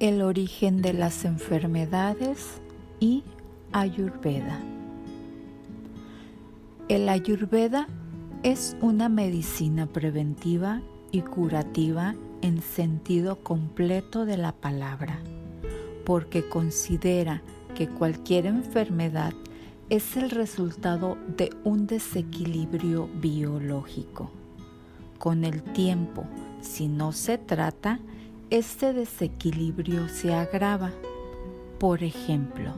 El origen de las enfermedades y Ayurveda. El Ayurveda es una medicina preventiva y curativa en sentido completo de la palabra, porque considera que cualquier enfermedad es el resultado de un desequilibrio biológico. Con el tiempo, si no se trata, este desequilibrio se agrava. Por ejemplo,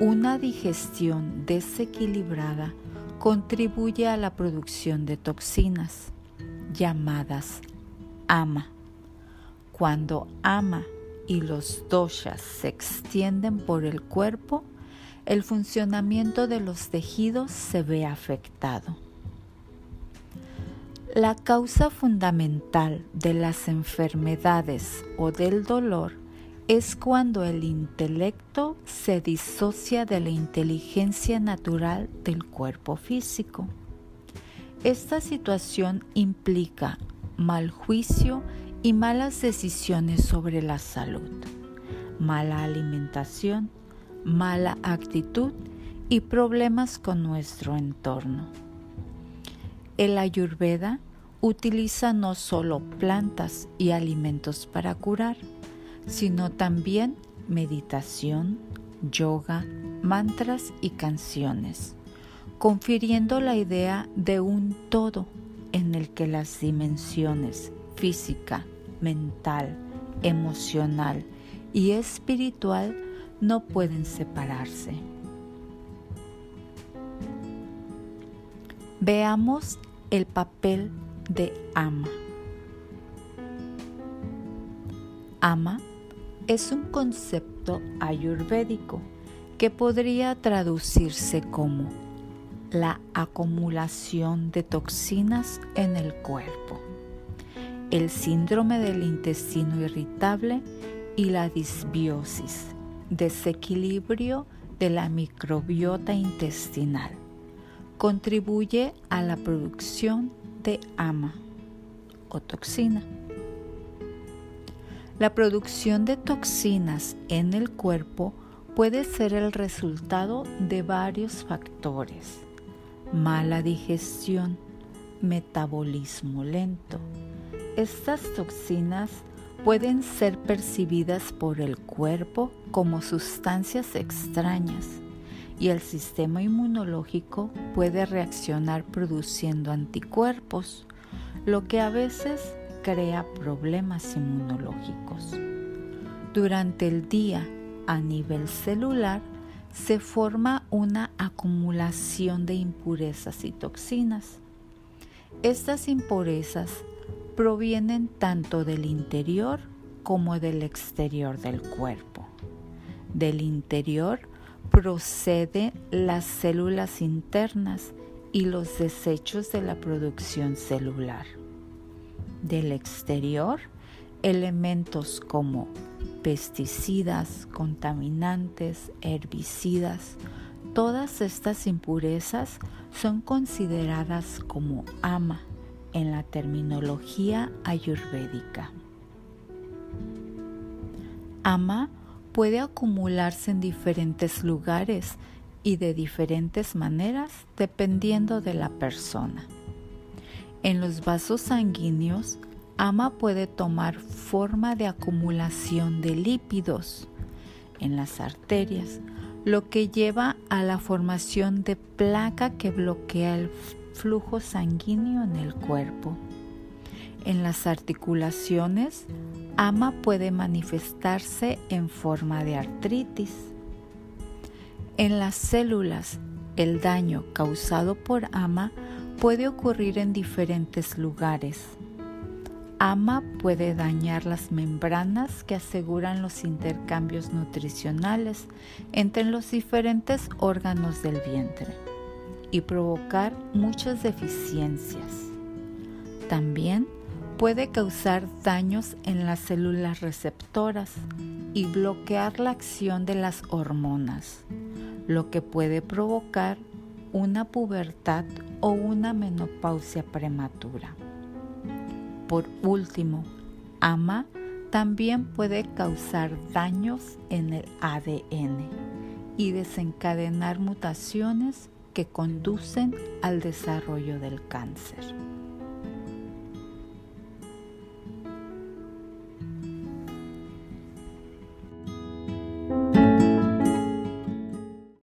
una digestión desequilibrada contribuye a la producción de toxinas llamadas ama. Cuando ama y los doshas se extienden por el cuerpo, el funcionamiento de los tejidos se ve afectado. La causa fundamental de las enfermedades o del dolor es cuando el intelecto se disocia de la inteligencia natural del cuerpo físico. Esta situación implica mal juicio y malas decisiones sobre la salud, mala alimentación, mala actitud y problemas con nuestro entorno. El ayurveda utiliza no solo plantas y alimentos para curar, sino también meditación, yoga, mantras y canciones, confiriendo la idea de un todo en el que las dimensiones física, mental, emocional y espiritual no pueden separarse. Veamos el papel de ama. Ama es un concepto ayurvédico que podría traducirse como la acumulación de toxinas en el cuerpo, el síndrome del intestino irritable y la disbiosis, desequilibrio de la microbiota intestinal. Contribuye a la producción ama o toxina. La producción de toxinas en el cuerpo puede ser el resultado de varios factores. Mala digestión, metabolismo lento. Estas toxinas pueden ser percibidas por el cuerpo como sustancias extrañas y el sistema inmunológico puede reaccionar produciendo anticuerpos, lo que a veces crea problemas inmunológicos. Durante el día, a nivel celular, se forma una acumulación de impurezas y toxinas. Estas impurezas provienen tanto del interior como del exterior del cuerpo. Del interior procede las células internas y los desechos de la producción celular. Del exterior, elementos como pesticidas, contaminantes, herbicidas, todas estas impurezas son consideradas como ama en la terminología ayurvédica. Ama puede acumularse en diferentes lugares y de diferentes maneras dependiendo de la persona. En los vasos sanguíneos, ama puede tomar forma de acumulación de lípidos en las arterias, lo que lleva a la formación de placa que bloquea el flujo sanguíneo en el cuerpo. En las articulaciones, ama puede manifestarse en forma de artritis. En las células, el daño causado por ama puede ocurrir en diferentes lugares. AMA puede dañar las membranas que aseguran los intercambios nutricionales entre los diferentes órganos del vientre y provocar muchas deficiencias. También puede causar daños en las células receptoras y bloquear la acción de las hormonas, lo que puede provocar una pubertad o una menopausia prematura. Por último, AMA también puede causar daños en el ADN y desencadenar mutaciones que conducen al desarrollo del cáncer.